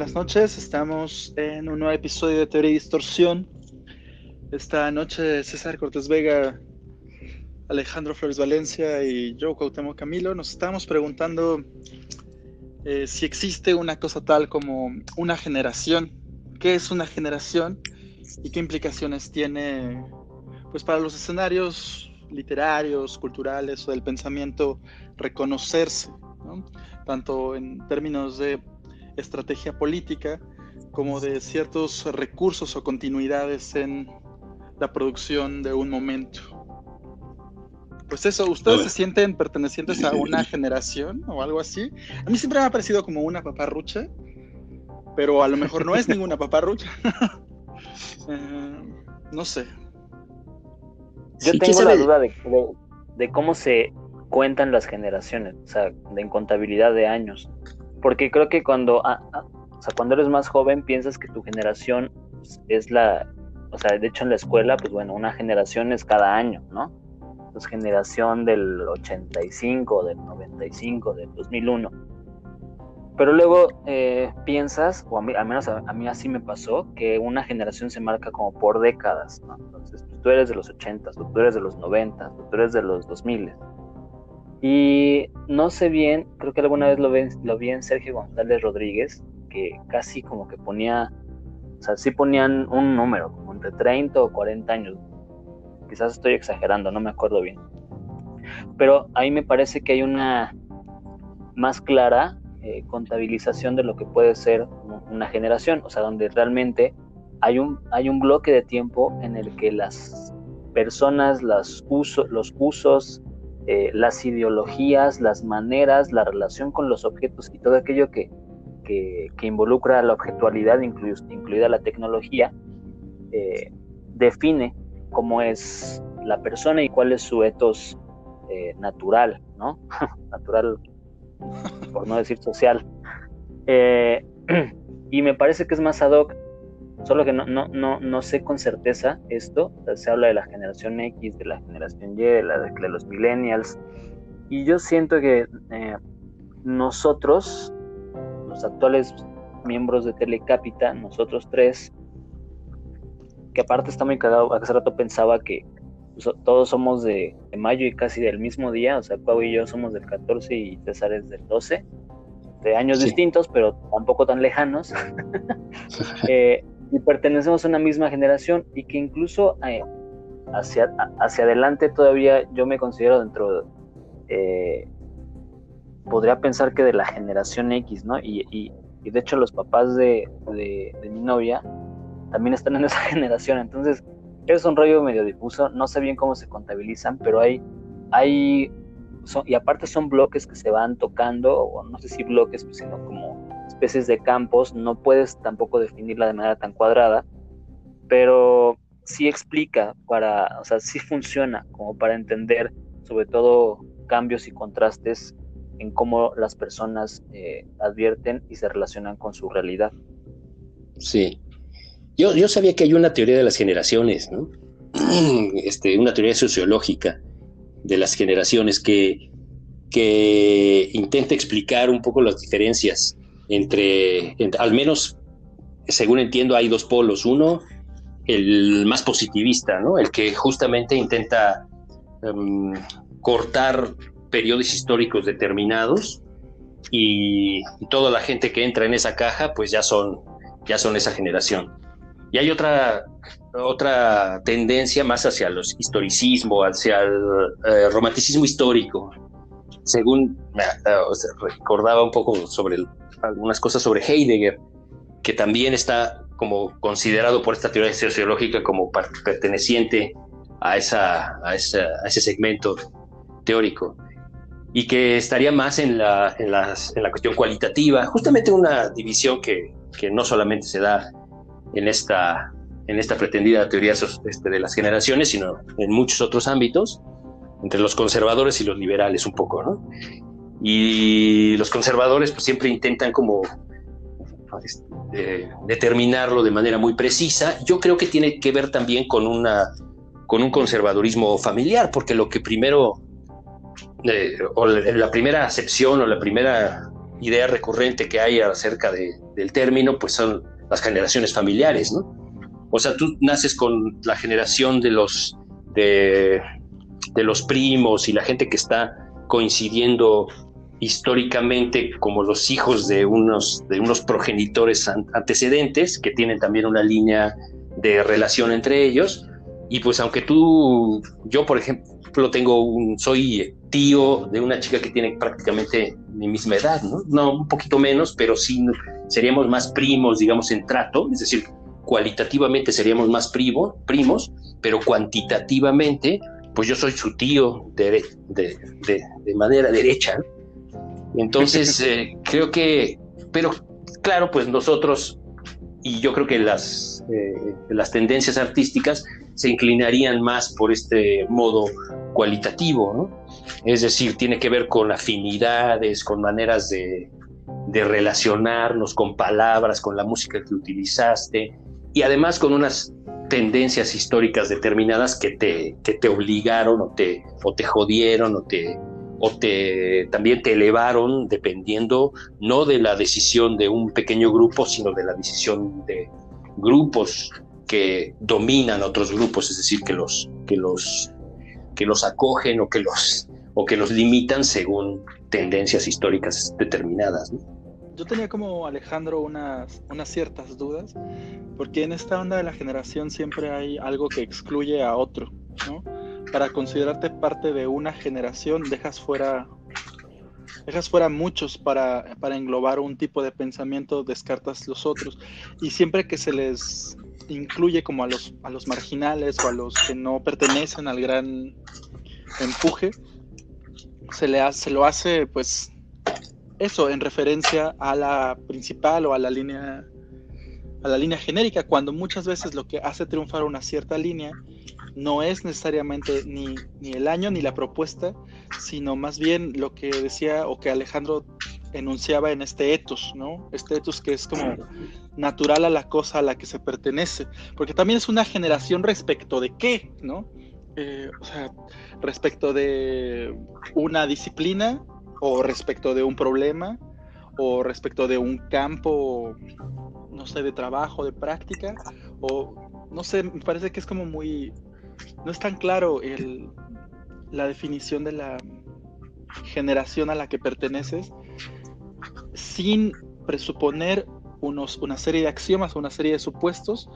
buenas noches. Estamos en un nuevo episodio de Teoría y Distorsión. Esta noche César Cortés Vega, Alejandro Flores Valencia y yo, Cuauhtémoc Camilo, nos estamos preguntando eh, si existe una cosa tal como una generación. ¿Qué es una generación y qué implicaciones tiene pues, para los escenarios literarios, culturales o del pensamiento reconocerse, tanto en términos de estrategia política como de ciertos recursos o continuidades en la producción de un momento. Pues eso, ¿ustedes se sienten pertenecientes a una generación o algo así? A mí siempre me ha parecido como una paparrucha, pero a lo mejor no es ninguna paparrucha. Eh, no sé. Yo tengo la duda de, de, cómo se cuentan las generaciones, o sea, de contabilidad de años. Porque creo que cuando, ah, ah, o sea, cuando eres más joven piensas que tu generación es la, o sea, de hecho en la escuela, pues bueno, una generación es cada año, ¿no? Pues generación del 85, del 95, del 2001. Pero luego eh, piensas, o a mí, al menos a, mí así me pasó, que una generación se marca como por décadas, ¿no? Entonces, pues, tú eres de los 80, tú eres de los 90, tú eres de los 2000. Y no sé bien, creo que alguna vez lo, lo vi en Sergio González Rodríguez, que casi como que ponía, o sea, sí ponían un número, como entre 30 o 40 años. Quizás estoy exagerando, no me acuerdo bien. Pero ahí me parece que hay una más clara eh, contabilización de lo que puede ser una generación, o sea, donde realmente hay un, hay un bloque de tiempo en el que las personas, los usos, eh, las ideologías, las maneras, la relación con los objetos y todo aquello que, que, involucra la objetualidad, incluida la tecnología, eh, define cómo es la persona y cuál es su etos eh, natural, ¿no? natural, por no decir social. y me parece que es más ad hoc Solo que no, no, no, no sé con certeza esto. se habla de la generación X, de la generación Y, de, la, de los millennials. Y yo siento que eh, nosotros, los actuales miembros de Telecapita, nosotros tres, que aparte está muy cagado, hace rato pensaba que todos somos de, mayo y casi del mismo día, o sea, Pau y yo somos del 14 y César es del 12, de años distintos, pero tampoco tan lejanos. eh, y pertenecemos a una misma generación y que incluso eh, hacia, hacia adelante todavía yo me considero dentro, eh, podría pensar que de la generación X, ¿no? Y, y, de hecho los papás de, de, mi novia también están en esa generación, entonces es un rollo medio difuso, no sé bien cómo se contabilizan, pero hay, hay y aparte son bloques que se van tocando, o no sé si bloques, pues, sino como especies de campos, no puedes tampoco definirla de manera tan cuadrada, pero sí explica para, o sea, sí funciona como para entender sobre todo cambios y contrastes en cómo las personas eh, advierten y se relacionan con su realidad. Sí. Yo, yo sabía que hay una teoría de las generaciones, ¿no? Este, una teoría sociológica de las generaciones que, que intenta explicar un poco las diferencias entre, al menos, según entiendo, hay dos polos. Uno, el más positivista, ¿no? El que justamente intenta em, cortar periodos históricos determinados y, toda la gente que entra en esa caja, pues ya son, ya son esa generación. Y hay otra, otra tendencia más hacia el historicismo, hacia el eh, romanticismo histórico. Según me recordaba un poco sobre el algunas cosas sobre Heidegger, que también está como considerado por esta teoría sociológica como perteneciente a, esa, a, ese segmento teórico y que estaría más en la, en, en la cuestión cualitativa, justamente una división que, que, no solamente se da en esta, en esta pretendida teoría este, de las generaciones, sino en muchos otros ámbitos, entre los conservadores y los liberales un poco, ¿no? Y los conservadores pues siempre intentan como este, determinarlo de manera muy precisa. Yo creo que tiene que ver también con una con un conservadurismo familiar, porque lo que primero eh, o la primera acepción o la primera idea recurrente que hay acerca de, del término, pues son las generaciones familiares, ¿no? O sea, tú naces con la generación de los, de, de los primos y la gente que está coincidiendo históricamente como los hijos de unos, de unos progenitores antecedentes que tienen también una línea de relación entre ellos. Y pues aunque tú, yo por ejemplo tengo soy tío de una chica que tiene prácticamente mi misma edad, ¿no? No, un poquito menos, pero sí seríamos más primos, digamos, en trato, es decir, cualitativamente seríamos más primo, primos, pero cuantitativamente, pues yo soy su tío de, de, de, manera derecha. Entonces, eh, creo que, pero claro, pues nosotros, y yo creo que las, eh, las tendencias artísticas se inclinarían más por este modo cualitativo, ¿no? Es decir, tiene que ver con afinidades, con maneras de, de relacionarnos, con palabras, con la música que utilizaste, y además con unas tendencias históricas determinadas que te, que te obligaron o te, o te jodieron o te, o te también te elevaron dependiendo no de la decisión de un pequeño grupo, sino de la decisión de grupos que dominan otros grupos, es decir, que los, que los, que los acogen o que los, o que los limitan según tendencias históricas determinadas. Yo tenía como Alejandro unas, unas ciertas dudas, porque en esta onda de la generación siempre hay algo que excluye a otro, ¿no? Para considerarte parte de una generación dejas fuera dejas fuera muchos para, para englobar un tipo de pensamiento, descartas los otros. Y siempre que se les incluye como a los, a los marginales o a los que no pertenecen al gran empuje, se, le hace, se lo hace pues eso en referencia a la principal o a la línea a la línea genérica, cuando muchas veces lo que hace triunfar una cierta línea no es necesariamente ni, ni el año ni la propuesta, sino más bien lo que decía o que Alejandro enunciaba en este etos, ¿no? Este etos que es como natural a la cosa a la que se pertenece, porque también es una generación respecto de qué, ¿no? Eh, o sea, respecto de una disciplina o respecto de un problema o respecto de un campo, no sé, de trabajo, de práctica, o no sé, me parece que es como muy, no es tan claro la definición de la generación a la que perteneces sin presuponer unos, una serie de axiomas o una serie de supuestos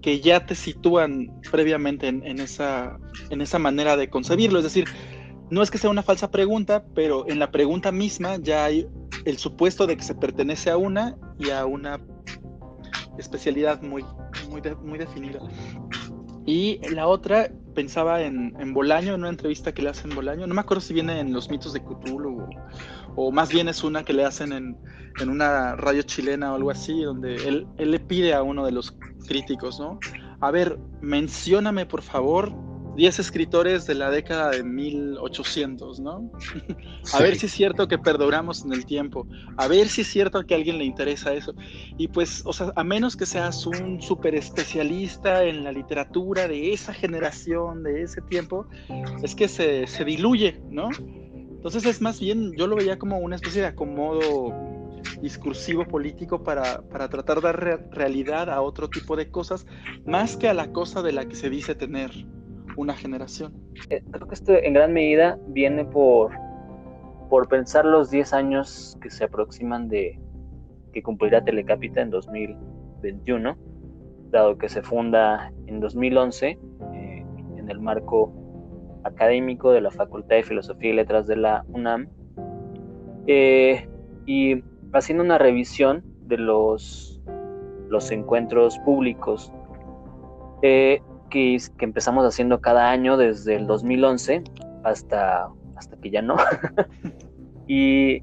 que ya te sitúan previamente en, en, esa, en esa manera de concebirlo. Es decir, no es que sea una falsa pregunta, pero en la pregunta misma ya hay el supuesto de que se pertenece a una y a una especialidad muy, muy, muy definida. Y la otra, pensaba en, en, Bolaño, en una entrevista que le hacen Bolaño, no me acuerdo si viene en los mitos de Cthulhu o, más bien es una que le hacen en, en, una radio chilena o algo así, donde él, él le pide a uno de los críticos, ¿no? A ver, mencióname por favor 10 escritores de la década de 1800, ¿no? a ver si es cierto que perduramos en el tiempo, a ver si es cierto que a alguien le interesa eso. Y pues, o sea, a menos que seas un súper especialista en la literatura de esa generación, de ese tiempo, es que se, se diluye, ¿no? Entonces es más bien, yo lo veía como una especie de acomodo discursivo político para, para tratar de dar realidad a otro tipo de cosas, más que a la cosa de la que se dice tener una generación. Eh, creo que esto en gran medida viene por, por pensar los 10 años que se aproximan de que cumplirá Telecapita en 2021, dado que se funda en 2011 eh, en el marco académico de la Facultad de Filosofía y Letras de la UNAM, eh, y haciendo una revisión de los, los encuentros públicos que, empezamos haciendo cada año desde el 2011 hasta, hasta que ya no. y,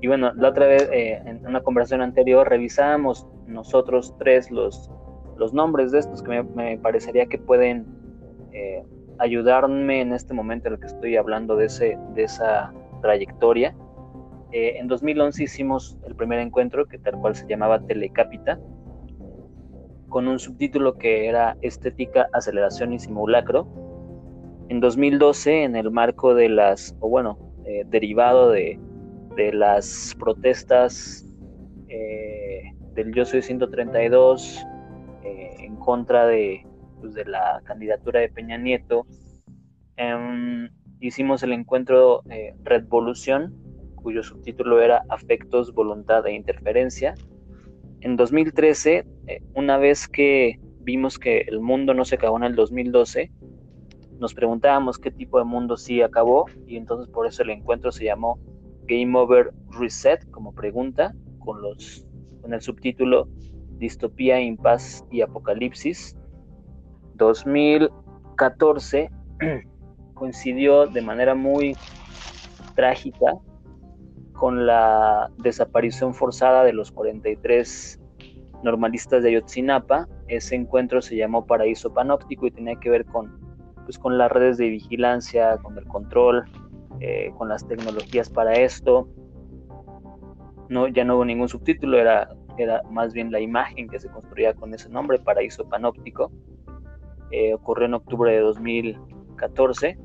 y, bueno, la otra vez, eh, en una conversación anterior, revisábamos nosotros tres los, los nombres de estos que me, parecería que pueden eh, ayudarme en este momento en el que estoy hablando de, ese, de esa trayectoria. Eh, en 2011 hicimos el primer encuentro que tal cual se llamaba Telecapita, con un subtítulo que era Estética, Aceleración y Simulacro. En 2012, en el marco de las, o bueno, eh, derivado de, de, las protestas eh, del Yo Soy 132 eh, en contra de, pues, de la candidatura de Peña Nieto. Em, hicimos el encuentro Redvolución, cuyo subtítulo era Afectos, Voluntad e Interferencia. En 2013, eh, una vez que vimos que el mundo no se acabó en el 2012, nos preguntábamos qué tipo de mundo sí acabó y entonces por eso el encuentro se llamó Game Over Reset como pregunta con los con el subtítulo Distopía, Impaz y Apocalipsis. 2014 coincidió de manera muy trágica con la desaparición forzada de los 43 normalistas de Ayotzinapa. Ese encuentro se llamó Paraíso Panóptico y tenía que ver con, pues, con las redes de vigilancia, con el control, eh, con las tecnologías para esto. No, ya no hubo ningún subtítulo, era, era más bien la imagen que se construía con ese nombre, Paraíso Panóptico. Eh, ocurrió en octubre de 2014.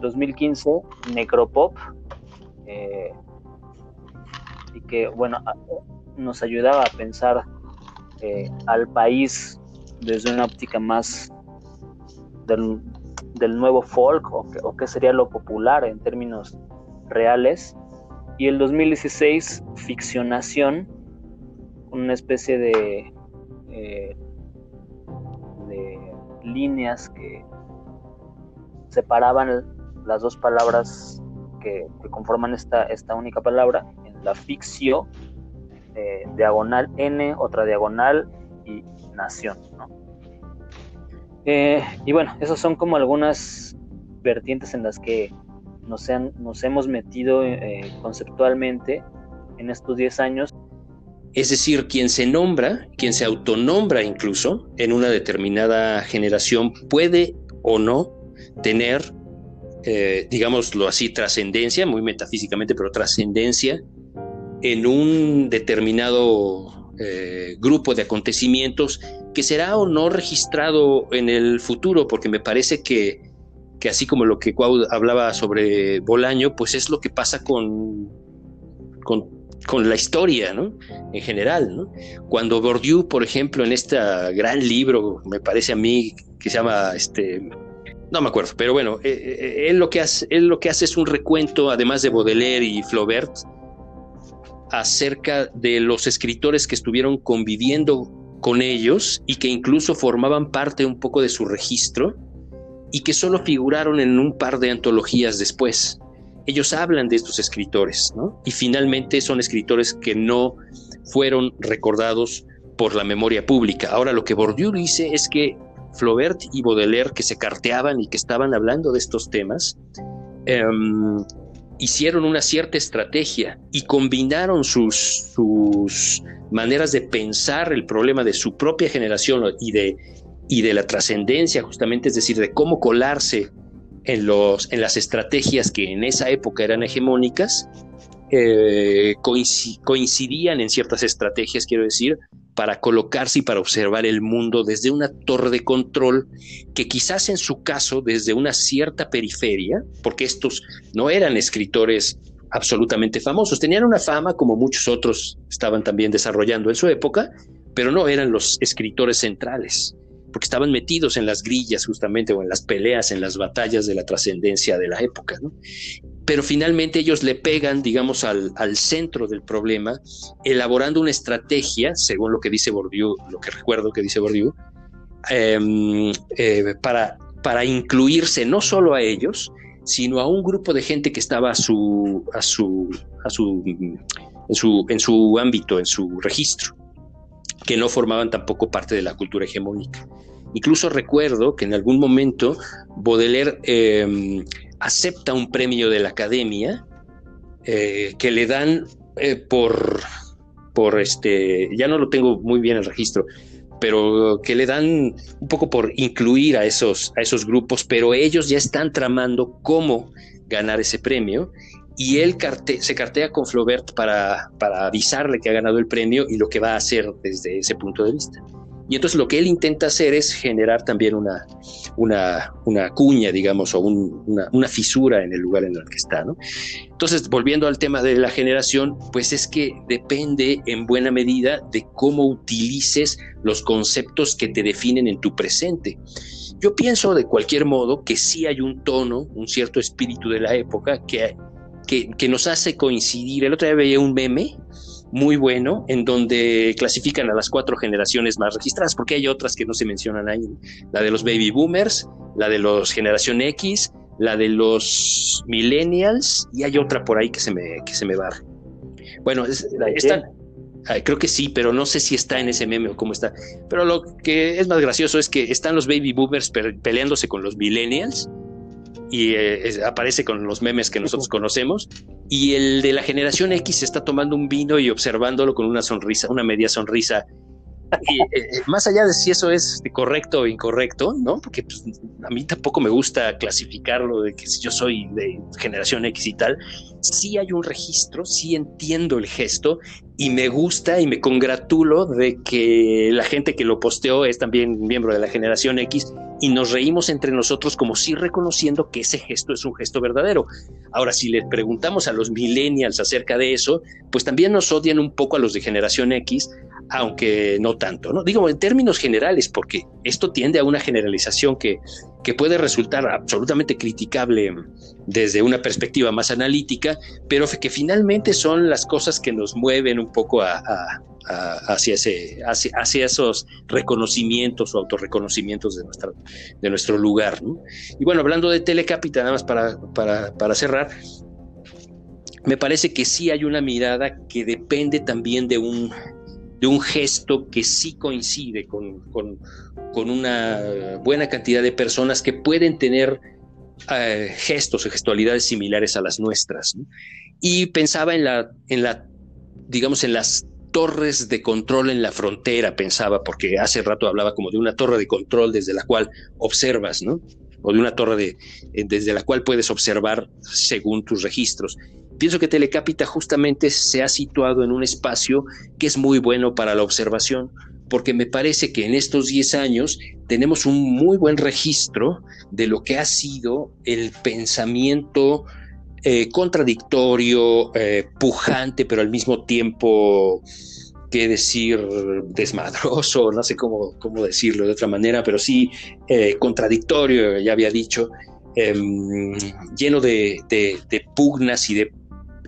2015, Necropop, eh, y que, bueno, nos ayudaba a pensar eh, al país desde una óptica más del, nuevo folk o, o qué sería lo popular en términos reales. Y el 2016, ficcionación, una especie de, eh, de líneas que separaban las dos palabras que, conforman esta, esta única palabra, en la ficción eh, diagonal N, otra diagonal y nación. Eh, y bueno, esas son como algunas vertientes en las que nos, nos hemos metido eh, conceptualmente en estos 10 años. Es decir, quien se nombra, quien se autonombra incluso en una determinada generación puede o no tener, digámoslo así, trascendencia, muy metafísicamente, pero trascendencia en un determinado eh, grupo de acontecimientos que será o no registrado en el futuro, porque me parece que, así como lo que Cuau hablaba sobre Bolaño, pues es lo que pasa con, con, la historia, ¿no? En general. Cuando Bourdieu, por ejemplo, en este gran libro, me parece a mí, que se llama, este, no me acuerdo, pero bueno, eh, eh, él, lo que hace, él lo que hace es un recuento, además de Baudelaire y Flaubert, acerca de los escritores que estuvieron conviviendo con ellos y que incluso formaban parte un poco de su registro y que solo figuraron en un par de antologías después. Ellos hablan de estos escritores, ¿no? Y finalmente son escritores que no fueron recordados por la memoria pública. Ahora lo que Bourdieu dice es que Flaubert y Baudelaire, que se carteaban y que estaban hablando de estos temas, em, hicieron una cierta estrategia y combinaron sus, maneras de pensar el problema de su propia generación y de, y de la trascendencia, justamente, es decir, de cómo colarse en, los, en las estrategias que en esa época eran hegemónicas, eh, coincidían en ciertas estrategias, quiero decir, para colocarse y para observar el mundo desde una torre de control que quizás en su caso desde una cierta periferia, porque estos no eran escritores absolutamente famosos, tenían una fama como muchos otros estaban también desarrollando en su época, pero no eran los escritores centrales, porque estaban metidos en las grillas justamente o en las peleas, en las batallas de la trascendencia de la época. Pero finalmente ellos le pegan, digamos, al, centro del problema, elaborando una estrategia, según lo que dice Bourdieu, lo que recuerdo que dice Bourdieu, em, eh, para, para incluirse no solo a ellos, sino a un grupo de gente que estaba su, a su, a su, en, su, en su ámbito, en su registro, que no formaban tampoco parte de la cultura hegemónica. Incluso recuerdo que en algún momento Baudelaire em, acepta un premio de la academia eh, que le dan eh, por, por este, ya no lo tengo muy bien el registro, pero que le dan un poco por incluir a esos, a esos grupos, pero ellos ya están tramando cómo ganar ese premio y él se cartea con Flaubert para, para avisarle que ha ganado el premio y lo que va a hacer desde ese punto de vista. Y entonces lo que él intenta hacer es generar también una, una, una cuña, digamos, o una, una, fisura en el lugar en el que está. ¿no? Entonces, volviendo al tema de la generación, pues es que depende en buena medida de cómo utilices los conceptos que te definen en tu presente. Yo pienso de cualquier modo que sí hay un tono, un cierto espíritu de la época que, que, que nos hace coincidir. El otro día veía un meme muy bueno en donde clasifican a las cuatro generaciones más registradas, porque hay otras que no se mencionan ahí, la de los baby boomers, la de los generación X, la de los millennials y hay otra por ahí que se me, que se me barre. Bueno, están, creo que sí, pero no sé si está en ese meme o cómo está. Pero lo que es más gracioso es que están los baby boomers peleándose con los millennials y eh, aparece con los memes que nosotros conocemos. Y el de la generación X está tomando un vino y observándolo con una sonrisa, una media sonrisa. Y, eh, eh, más allá de si eso es correcto o incorrecto, ¿no? Porque pues, a mí tampoco me gusta clasificarlo de que si yo soy de generación X y tal, sí hay un registro, sí entiendo el gesto y me gusta y me congratulo de que la gente que lo posteó es también miembro de la generación X y nos reímos entre nosotros como si reconociendo que ese gesto es un gesto verdadero. Ahora, si le preguntamos a los millennials acerca de eso, pues también nos odian un poco a los de generación X, aunque no tanto, ¿no? Digo, en términos generales, porque esto tiende a una generalización que, que puede resultar absolutamente criticable desde una perspectiva más analítica, pero que finalmente son las cosas que nos mueven un poco a, hacia, ese, hacia, esos reconocimientos o autorreconocimientos de, nuestra, de nuestro lugar. Y bueno, hablando de Telecapita, nada más para, para, cerrar, me parece que sí hay una mirada que depende también de un, de un gesto que sí coincide con, con, con una buena cantidad de personas que pueden tener eh, gestos o gestualidades similares a las nuestras. Y pensaba en la, en la, digamos, en las torres de control en la frontera, pensaba, porque hace rato hablaba como de una torre de control desde la cual observas, ¿no? O de una torre de, eh, desde la cual puedes observar según tus registros. Pienso que Telecapita justamente se ha situado en un espacio que es muy bueno para la observación, porque me parece que en estos 10 años tenemos un muy buen registro de lo que ha sido el pensamiento eh, contradictorio, eh, pujante, pero al mismo tiempo, qué decir, desmadroso, no sé cómo, cómo decirlo de otra manera, pero sí eh, contradictorio, ya había dicho, em, lleno de, pugnas y de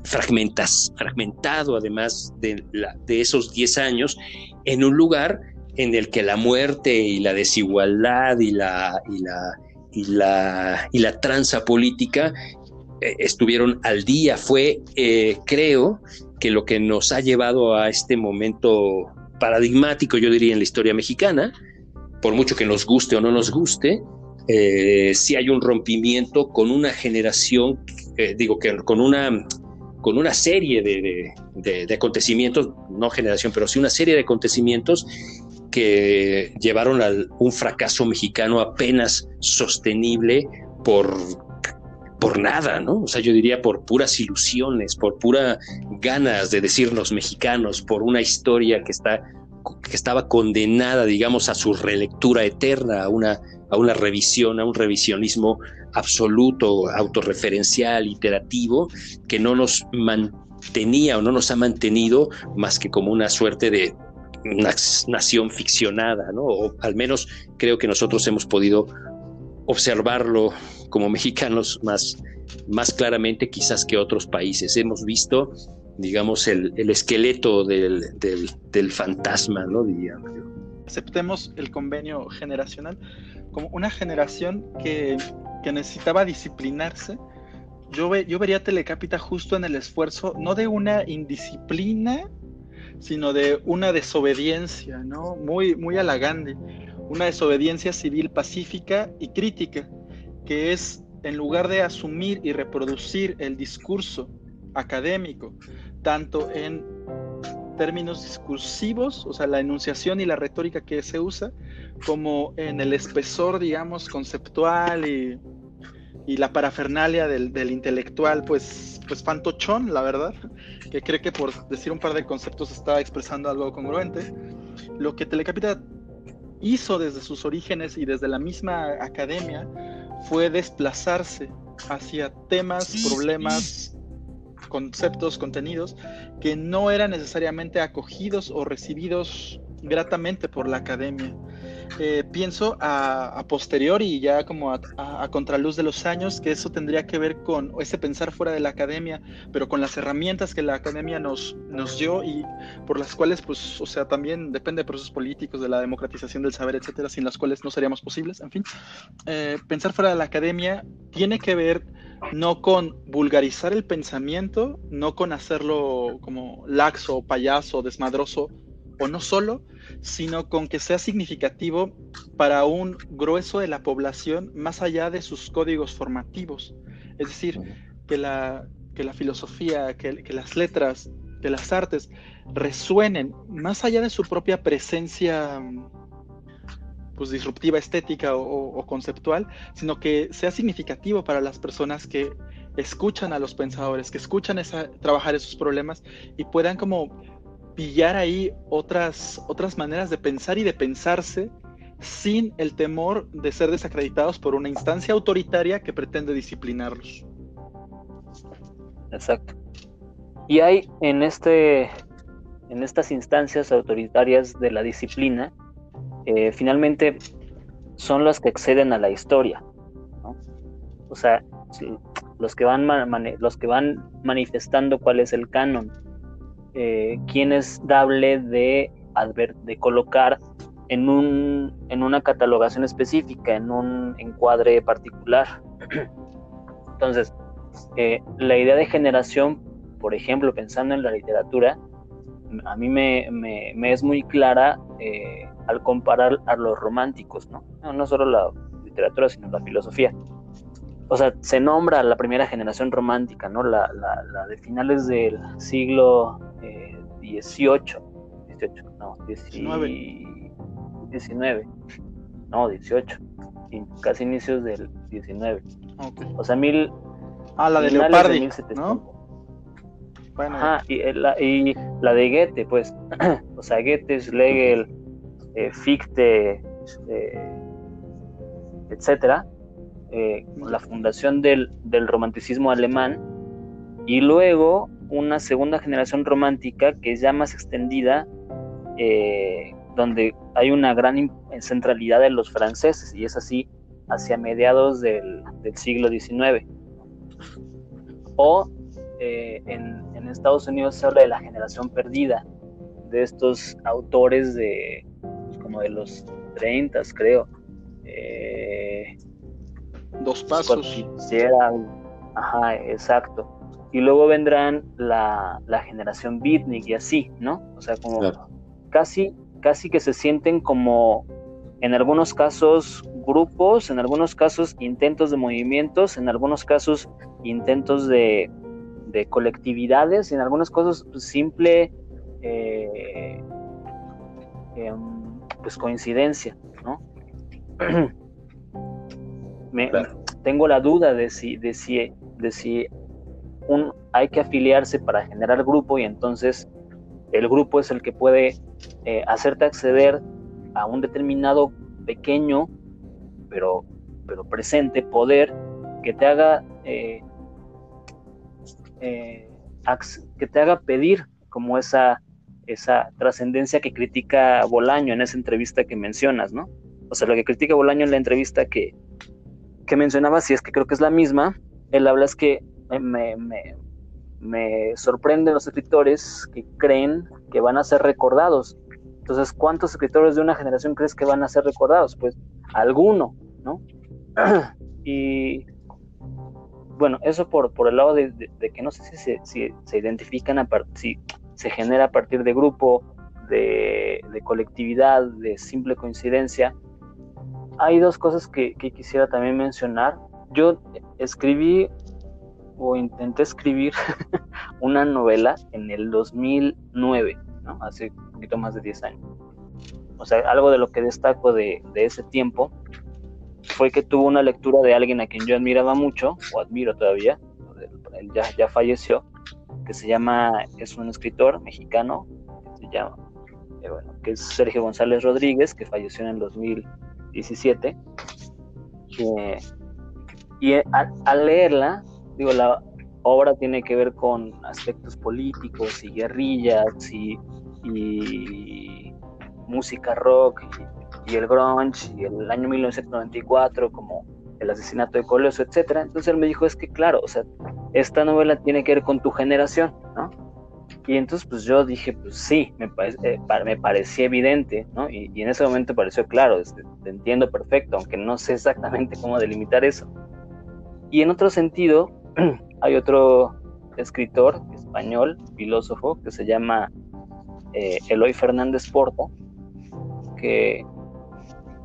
fragmentas, fragmentado además de, de esos 10 años, en un lugar en el que la muerte y la desigualdad y la, y la, y la, y la tranza política estuvieron al día. Fue, eh, creo, que lo que nos ha llevado a este momento paradigmático, yo diría, en la historia mexicana, por mucho que nos guste o no nos guste, eh, si hay un rompimiento con una generación, digo que con una, con una serie de, acontecimientos, no generación, pero sí una serie de acontecimientos que llevaron a un fracaso mexicano apenas sostenible por por nada, ¿no? O sea, yo diría por puras ilusiones, por pura ganas de decirnos mexicanos, por una historia que está que estaba condenada, digamos, a su relectura eterna, a una, a una revisión, a un revisionismo absoluto, autorreferencial, iterativo, que no nos mantenía o no nos ha mantenido más que como una suerte de nación ficcionada, ¿no? O al menos creo que nosotros hemos podido observarlo como mexicanos más, más claramente quizás que otros países. Hemos visto, digamos, el, esqueleto del, del, fantasma, ¿no? Diría Aceptemos el convenio generacional como una generación que, que necesitaba disciplinarse. Yo, ve, yo vería Telecápita justo en el esfuerzo, no de una indisciplina, sino de una desobediencia, ¿no? Muy, muy halagante. Una desobediencia civil pacífica y crítica que es, en lugar de asumir y reproducir el discurso académico, tanto en términos discursivos, o sea, la enunciación y la retórica que se usa, como en el espesor, digamos, conceptual y, la parafernalia del, intelectual, pues, pues fantochón, la verdad, que cree que por decir un par de conceptos estaba expresando algo congruente. Lo que Telecapita hizo desde sus orígenes y desde la misma academia fue desplazarse hacia temas, problemas, conceptos, contenidos que no eran necesariamente acogidos o recibidos gratamente por la academia. Eh, pienso a, posteriori y ya como a, contraluz de los años que eso tendría que ver con ese pensar fuera de la academia, pero con las herramientas que la academia nos, nos dio y por las cuales, pues, o sea, también depende de procesos políticos, de la democratización del saber, etcétera, sin las cuales no seríamos posibles, en fin. Eh, pensar fuera de la academia tiene que ver no con vulgarizar el pensamiento, no con hacerlo como laxo, payaso, desmadroso, o no solo, sino con que sea significativo para un grueso de la población más allá de sus códigos formativos. Es decir, que la, que la filosofía, que, las letras, que las artes resuenen más allá de su propia presencia pues, disruptiva estética o, conceptual, sino que sea significativo para las personas que escuchan a los pensadores, que escuchan esa, trabajar esos problemas y puedan como pillar ahí otras, otras maneras de pensar y de pensarse sin el temor de ser desacreditados por una instancia autoritaria que pretende disciplinarlos. Exacto. Y hay en este en estas instancias autoritarias de la disciplina, eh, finalmente son las que exceden a la historia. O sea, los que van los que van manifestando cuál es el canon eh, quién es dable de, colocar en, un, en una catalogación específica, en un encuadre particular. Entonces, eh, la idea de generación, por ejemplo, pensando en la literatura, a mí me, es muy clara eh, al comparar a los románticos, ¿no? ¿no? solo la literatura, sino la filosofía. O sea, se nombra la primera generación romántica, ¿no? La, la de finales del siglo 18, 18, no, 19, 19 no, 18, casi inicios del 19. O sea, mil. Ah, la de Leopardi, ¿no? Bueno. Ajá, y eh, la, y la de Goethe, pues, o sea, Goethe, Schlegel, eh, Fichte, eh, etcétera, eh, la fundación del, del romanticismo alemán, y luego una segunda generación romántica que es ya más extendida, eh, donde hay una gran centralidad de los franceses, y es así hacia mediados del, siglo XIX. O eh, en, Estados Unidos se habla de la generación perdida, de estos autores de pues, como de los 30, creo. Dos pasos. Ajá, exacto y luego vendrán la, generación beatnik y así, ¿no? O sea, como casi, casi que se sienten como, en algunos casos, grupos, en algunos casos, intentos de movimientos, en algunos casos, intentos de, colectividades, y en algunos casos, pues, simple, eh, em, pues, coincidencia, ¿no? Tengo la duda de si, de si, de si hay que afiliarse para generar grupo y entonces el grupo es el que puede eh, hacerte acceder a un determinado pequeño pero, pero presente poder que te haga eh, eh, que te haga pedir como esa esa trascendencia que critica Bolaño en esa entrevista que mencionas, ¿no? O sea, lo que critica Bolaño en la entrevista que, que mencionaba, si es que creo que es la misma, él habla es que me, me, sorprenden los escritores que creen que van a ser recordados. Entonces, ¿cuántos escritores de una generación crees que van a ser recordados? Pues alguno, ¿no? y bueno, eso por, por el lado de, que no sé si se, identifican, a si se genera a partir de grupo, de, colectividad, de simple coincidencia. Hay dos cosas que, quisiera también mencionar. Yo escribí o intenté escribir una novela en el 2009, ¿no? hace un poquito más de 10 años. O sea, algo de lo que destaco de, ese tiempo fue que tuvo una lectura de alguien a quien yo admiraba mucho, o admiro todavía, él ya, ya falleció, que se llama, es un escritor mexicano, que se llama, eh, bueno, que es Sergio González Rodríguez, que falleció en el 2017. y al, leerla, digo, la obra tiene que ver con aspectos políticos y guerrillas y, música rock y, el grunge y el año 1994 como el asesinato de Colosio, etcétera. Entonces él me dijo, es que claro, o sea, esta novela tiene que ver con tu generación, ¿no? Y entonces pues yo dije, pues sí, me, eh, me parecía evidente, ¿no? Y, en ese momento pareció claro, este, te entiendo perfecto, aunque no sé exactamente cómo delimitar eso. Y en otro sentido, hay otro escritor español, filósofo, que se llama eh, Eloy Fernández Porta, que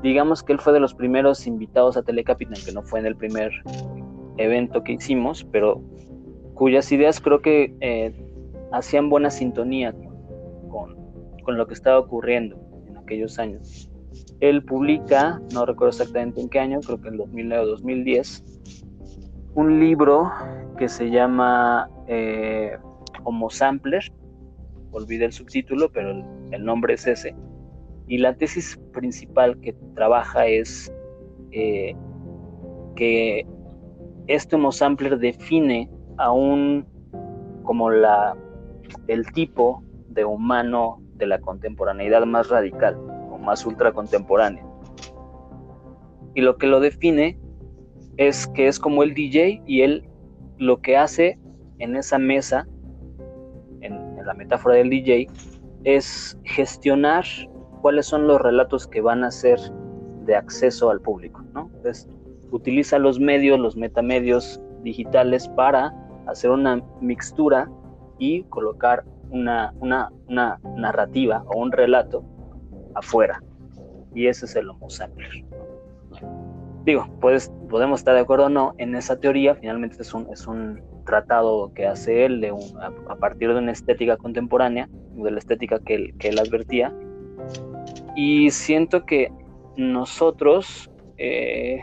digamos que él fue de los primeros invitados a Telecapitan, que no fue en el primer evento que hicimos, pero cuyas ideas creo que eh, hacían buena sintonía con, con, lo que estaba ocurriendo en aquellos años. Él publica, no recuerdo exactamente en qué año, creo que en 2009 o 2010, un libro que se llama eh, Homo Sampler, olvidé el subtítulo, pero el, el nombre es ese, y la tesis principal que trabaja es eh, que este Homo Sampler define a un como la el tipo de humano de la contemporaneidad más radical o más ultra contemporánea. Y lo que lo define es que es como el DJ y él lo que hace en esa mesa, en, en la metáfora del DJ, es gestionar cuáles son los relatos que van a ser de acceso al público, ¿no? Entonces, utiliza los medios, los metamedios digitales para hacer una mixtura y colocar una, una, narrativa o un relato afuera. Y ese es el Homo sapiens. Digo, pues, podemos estar de acuerdo o no en esa teoría, finalmente es un, es un tratado que hace él de a, partir de una estética contemporánea, de la estética que él advertía, y siento que nosotros, eh,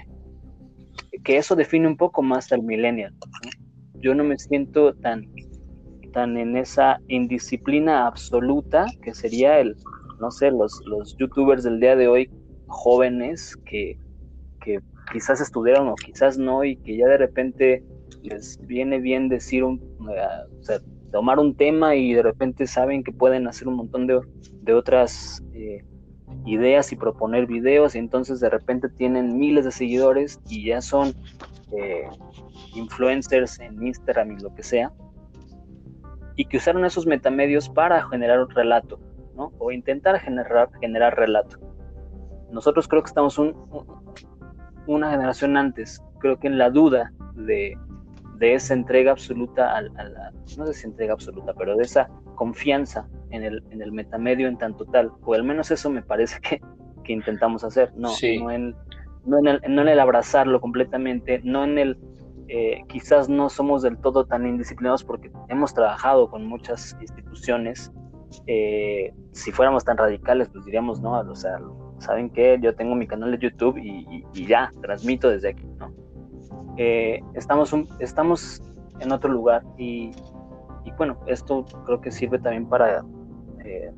que eso define un poco más al millennial. Yo no me siento tan, tan en esa indisciplina absoluta que sería el, no sé, los, los youtubers del día de hoy jóvenes que, que quizás estudiaron o quizás no y que ya de repente les viene bien decir un, eh, o sea, tomar un tema y de repente saben que pueden hacer un montón de, de otras eh, ideas y proponer videos y entonces de repente tienen miles de seguidores y ya son eh, influencers en Instagram y lo que sea y que usaron esos metamedios para generar un relato ¿no? o intentar generar, generar relato. Nosotros creo que estamos un, una generación antes, creo que en la duda de, de esa entrega absoluta, a, la, no sé si entrega absoluta, pero de esa confianza en el, en el metamedio en tanto tal, o al menos eso me parece que, que intentamos hacer, no, no, en, no, en el, no en el abrazarlo completamente, no en el, eh, quizás no somos del todo tan indisciplinados porque hemos trabajado con muchas instituciones, eh, si fuéramos tan radicales, pues diríamos, no, o sea, ¿saben qué? Yo tengo mi canal de YouTube y, y ya, transmito desde aquí, ¿no? Eh, estamos, estamos en otro lugar y, bueno, esto creo que sirve también para eh,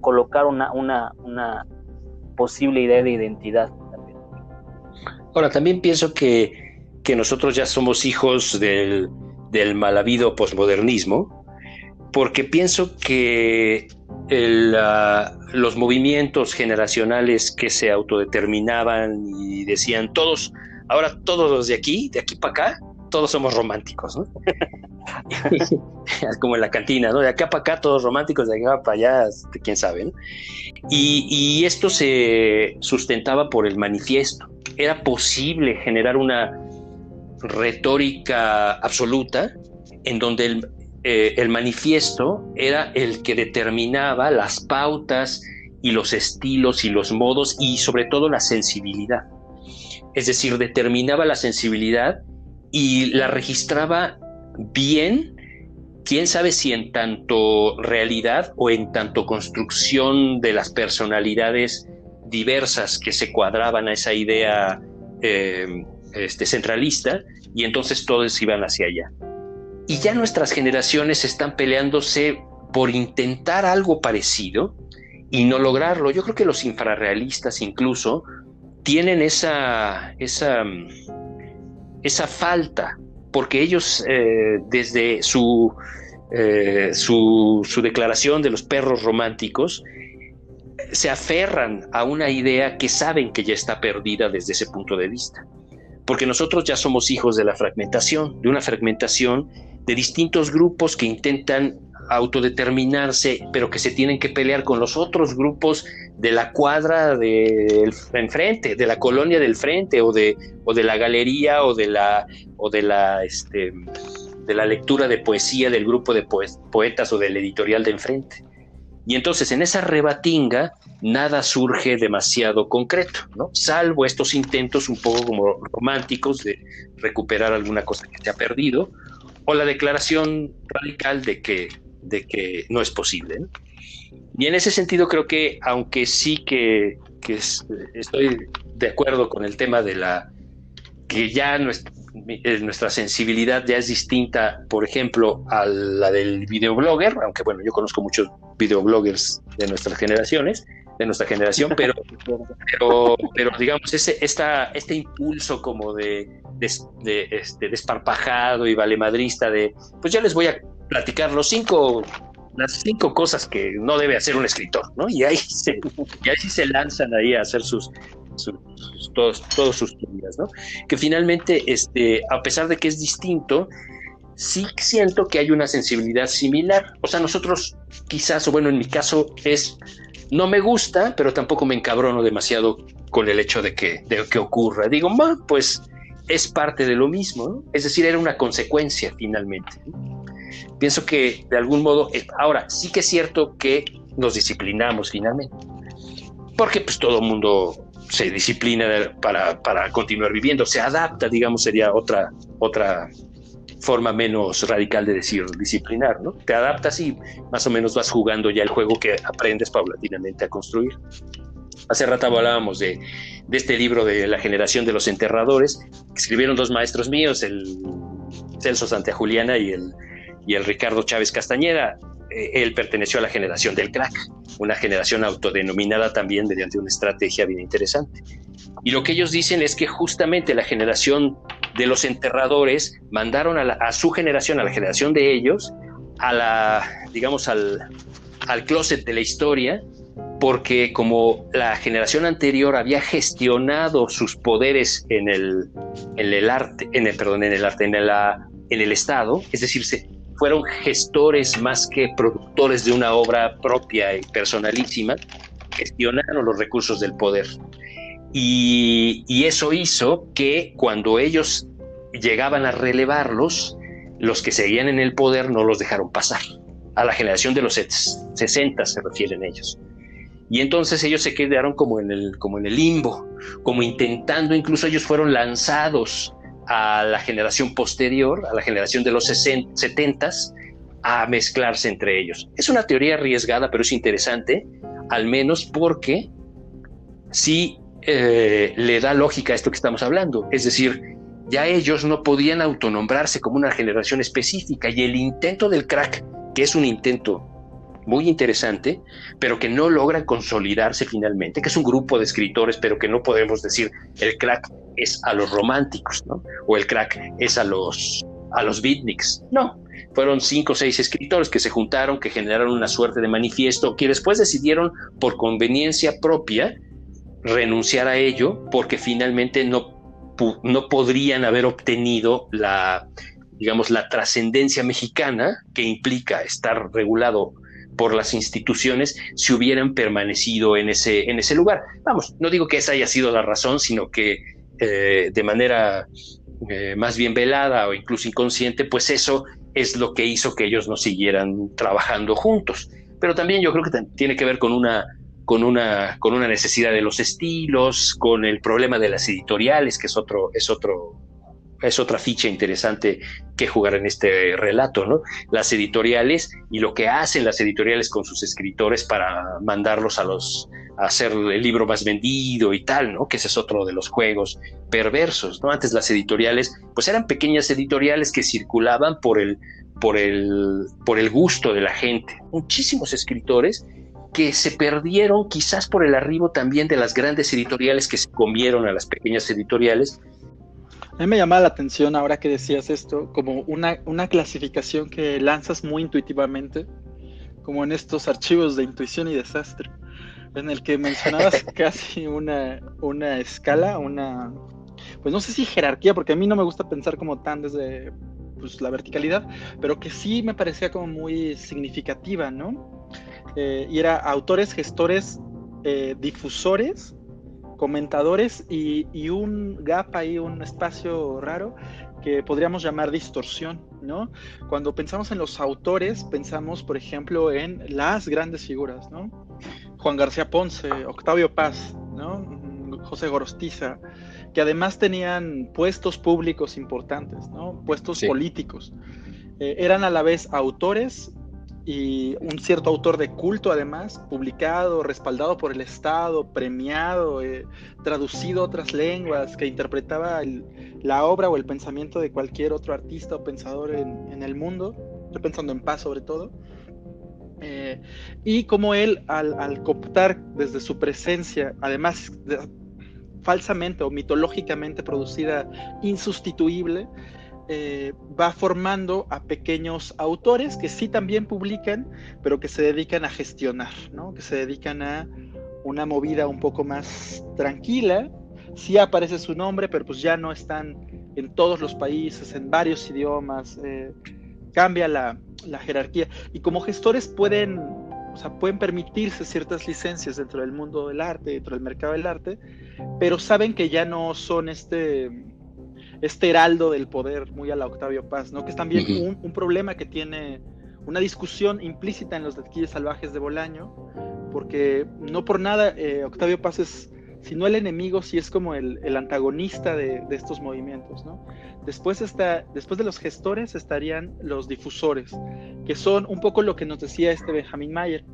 colocar una, una, una, posible idea de identidad. También. Ahora, también pienso que, que nosotros ya somos hijos del, del mal posmodernismo, porque pienso que los movimientos generacionales que se autodeterminaban y decían todos Ahora todos los de aquí, de aquí para acá, todos somos románticos, ¿no? Como en la cantina, ¿no? De acá para acá todos románticos, de acá para allá, este, quién sabe, ¿no? Y, y esto se sustentaba por el manifiesto. Era posible generar una retórica absoluta en donde el, eh, el manifiesto era el que determinaba las pautas y los estilos y los modos y sobre todo la sensibilidad. Es decir, determinaba la sensibilidad y la registraba bien, quién sabe si en tanto realidad o en tanto construcción de las personalidades diversas que se cuadraban a esa idea eh, este, centralista, y entonces todos iban hacia allá. Y ya nuestras generaciones están peleándose por intentar algo parecido y no lograrlo. Yo creo que los infrarrealistas incluso tienen esa, esa, esa falta, porque ellos eh, desde eh, su, su declaración de los perros románticos, se aferran a una idea que saben que ya está perdida desde ese punto de vista. Porque nosotros ya somos hijos de la fragmentación, de una fragmentación de distintos grupos que intentan autodeterminarse, pero que se tienen que pelear con los otros grupos de la cuadra del enfrente, de la colonia del frente, o de, o de la galería, o de la, o de la, este, de la lectura de poesía del grupo de poetas o del editorial de enfrente. Y entonces en esa rebatinga nada surge demasiado concreto, ¿no? Salvo estos intentos un poco como románticos de recuperar alguna cosa que se ha perdido, o la declaración radical de que, de que no es posible. Y en ese sentido creo que, aunque sí que, estoy de acuerdo con el tema de la que ya nuestra, nuestra sensibilidad ya es distinta, por ejemplo, a la del videoblogger, aunque bueno, yo conozco muchos videobloggers de nuestras generaciones, de nuestra generación, pero, pero, digamos, ese, esta, este impulso como de, de, este, desparpajado y valemadrista de, pues ya les voy a platicar los cinco las cinco cosas que no debe hacer un escritor, ¿no? Y ahí se, y ahí se lanzan ahí a hacer sus, todos, todos sus teorías, ¿no? Que finalmente, este, a pesar de que es distinto, sí siento que hay una sensibilidad similar. O sea, nosotros quizás, o bueno, en mi caso es, no me gusta, pero tampoco me encabrono demasiado con el hecho de que, de que ocurra. Digo, pues es parte de lo mismo, ¿no? Es decir, era una consecuencia finalmente. Pienso que de algún modo, eh, ahora sí que es cierto que nos disciplinamos finalmente, porque pues todo mundo se disciplina para, para, continuar viviendo, se adapta, digamos, sería otra, otra forma menos radical de decir disciplinar, ¿no? Te adaptas y más o menos vas jugando ya el juego que aprendes paulatinamente a construir. Hace rato hablábamos de, de este libro de la generación de los enterradores, que escribieron dos maestros míos, el Celso Juliana y el, y el Ricardo Chávez Castañeda. Eh, él perteneció a la generación del crack, una generación autodenominada también mediante una estrategia bien interesante. Y lo que ellos dicen es que justamente la generación de los enterradores mandaron a, su generación, a la generación de ellos, a la, digamos, al, al closet de la historia, porque como la generación anterior había gestionado sus poderes en el, en el arte, en el, perdón, en el arte, en, en el Estado, es decir, se, fueron gestores más que productores de una obra propia y personalísima, gestionaron los recursos del poder. Y, eso hizo que cuando ellos llegaban a relevarlos, los que seguían en el poder no los dejaron pasar. A la generación de los 60 se refieren ellos. Y entonces ellos se quedaron como en el, como en el limbo, como intentando, incluso ellos fueron lanzados a la generación posterior, a la generación de los 70 a mezclarse entre ellos. Es una teoría arriesgada, pero es interesante, al menos porque sí eh, le da lógica a esto que estamos hablando. Es decir, ya ellos no podían autonombrarse como una generación específica y el intento del crack, que es un intento muy interesante, pero que no logra consolidarse finalmente, que es un grupo de escritores, pero que no podemos decir el crack es a los románticos, ¿no? O el crack es a los, a los beatniks. No, fueron cinco o seis escritores que se juntaron, que generaron una suerte de manifiesto, que después decidieron por conveniencia propia renunciar a ello, porque finalmente no, no podrían haber obtenido la, digamos, la trascendencia mexicana que implica estar regulado por las instituciones si hubieran permanecido en ese, en ese lugar. Vamos, no digo que esa haya sido la razón, sino que eh, de manera eh, más bien velada o incluso inconsciente, pues eso es lo que hizo que ellos no siguieran trabajando juntos. Pero también yo creo que tiene que ver con una, con una, con una necesidad de los estilos, con el problema de las editoriales, que es otro, es otro es otra ficha interesante que jugar en este relato, ¿no? Las editoriales y lo que hacen las editoriales con sus escritores para mandarlos a los a hacer el libro más vendido y tal, ¿no? Que ese es otro de los juegos perversos, ¿no? Antes las editoriales, pues eran pequeñas editoriales que circulaban por el por el por el gusto de la gente. Muchísimos escritores que se perdieron quizás por el arribo también de las grandes editoriales que se comieron a las pequeñas editoriales. A mí me llama la atención ahora que decías esto, como una, una clasificación que lanzas muy intuitivamente, como en estos archivos de intuición y desastre, en el que mencionabas casi una, una escala, una, pues no sé si jerarquía, porque a mí no me gusta pensar como tan desde pues, la verticalidad, pero que sí me parecía como muy significativa, ¿no? Eh, y era autores, gestores, eh, difusores, comentadores y, y, un gap ahí, un espacio raro que podríamos llamar distorsión, ¿no? Cuando pensamos en los autores, pensamos, por ejemplo, en las grandes figuras, ¿no? Juan García Ponce, Octavio Paz, ¿no? José Gorostiza, que además tenían puestos públicos importantes, ¿no? puestos políticos. Eh, eran a la vez autores y un cierto autor de culto además, publicado, respaldado por el Estado, premiado, eh, traducido a otras lenguas, que interpretaba la obra o el pensamiento de cualquier otro artista o pensador en, el mundo, estoy pensando en paz sobre todo. Eh, y como él, al, al, cooptar desde su presencia, además de, falsamente o mitológicamente producida insustituible, eh, va formando a pequeños autores que sí también publican, pero que se dedican a gestionar, ¿no? que se dedican a una movida un poco más tranquila. Sí aparece su nombre, pero pues ya no están en todos los países, en varios idiomas, eh, cambia la, la jerarquía. Y como gestores pueden o sea, pueden permitirse ciertas licencias dentro del mundo del arte, dentro del mercado del arte, pero saben que ya no son este, este heraldo del poder muy a la Octavio Paz, ¿no? Que es también un, problema que tiene una discusión implícita en los Detectives Salvajes de Bolaño, porque no por nada eh, Octavio Paz es, si no el enemigo, sí es como el, antagonista de, de, estos movimientos, ¿no? Después, está, después de los gestores estarían los difusores, que son un poco lo que nos decía este Benjamin Mayer.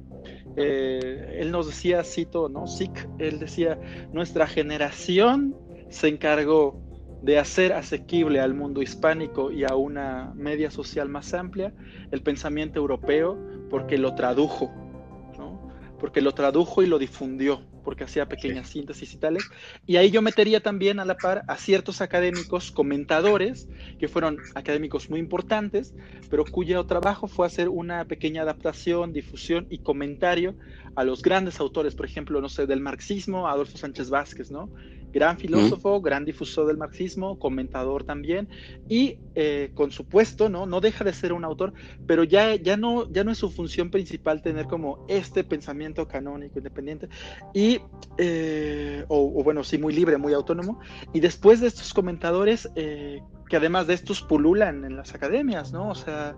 Eh, él nos decía, cito, ¿no? SIC, él decía, nuestra generación se encargó de hacer asequible al mundo hispánico y a una media social más amplia el pensamiento europeo porque lo tradujo, ¿no? porque lo tradujo y lo difundió porque hacía pequeñas síntesis y tales. Y ahí yo metería también a la par a ciertos académicos comentadores, que fueron académicos muy importantes, pero cuyo trabajo fue hacer una pequeña adaptación, difusión y comentario a los grandes autores, por ejemplo, no sé, del marxismo, Adolfo Sánchez Vázquez, ¿no? Gran filósofo, gran difusor del marxismo, comentador también, y eh, con su puesto, ¿no? No deja de ser un autor, pero ya, ya, no, ya no es su función principal tener como este pensamiento canónico independiente, y, eh, o, bueno, sí, muy libre, muy autónomo, y después de estos comentadores, eh, que además de estos pululan en las academias, ¿no? O sea,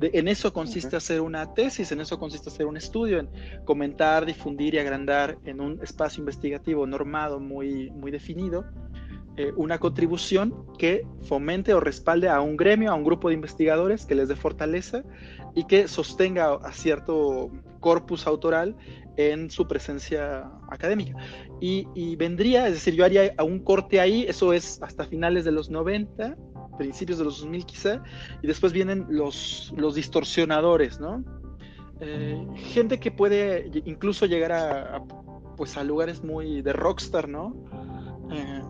en eso consiste hacer una tesis, en eso consiste hacer un estudio, en comentar, difundir y agrandar en un espacio investigativo normado, muy, muy definido, eh, una contribución que fomente o respalde a un gremio, a un grupo de investigadores que les dé fortaleza y que sostenga a cierto corpus autoral en su presencia académica. Y, y vendría, es decir, yo haría un corte ahí, eso es hasta finales de los 90, principios de los 2000 quizá, y después vienen los, los distorsionadores, ¿no? Eh, gente que puede incluso llegar a, pues a lugares muy de rockstar, ¿no? Eh,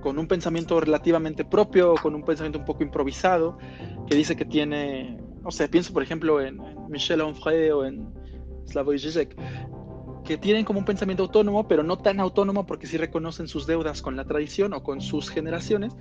con un pensamiento relativamente propio, con un pensamiento un poco improvisado, que dice que tiene, no sé, pienso por ejemplo en, Michel Onfray o en Slavoj Žižek, que tienen como un pensamiento autónomo, pero no tan autónomo porque sí reconocen sus deudas con la tradición o con sus generaciones,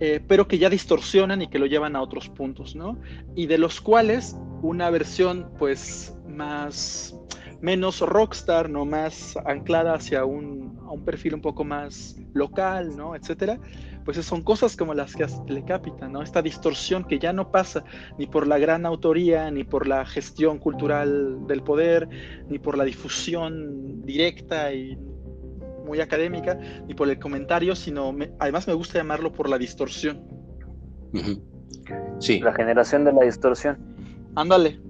eh, pero que ya distorsionan y que lo llevan a otros puntos, ¿no? Y de los cuales una versión, pues, más, menos rockstar, ¿no? Más anclada hacia un, a un perfil un poco más local, ¿no? Etcétera, pues son cosas como las que le capitan, ¿no? Esta distorsión que ya no pasa ni por la gran autoría, ni por la gestión cultural del poder, ni por la difusión directa y muy académica ni por el comentario, sino además me gusta llamarlo por la distorsión. Sí. La generación de la distorsión. Ándale,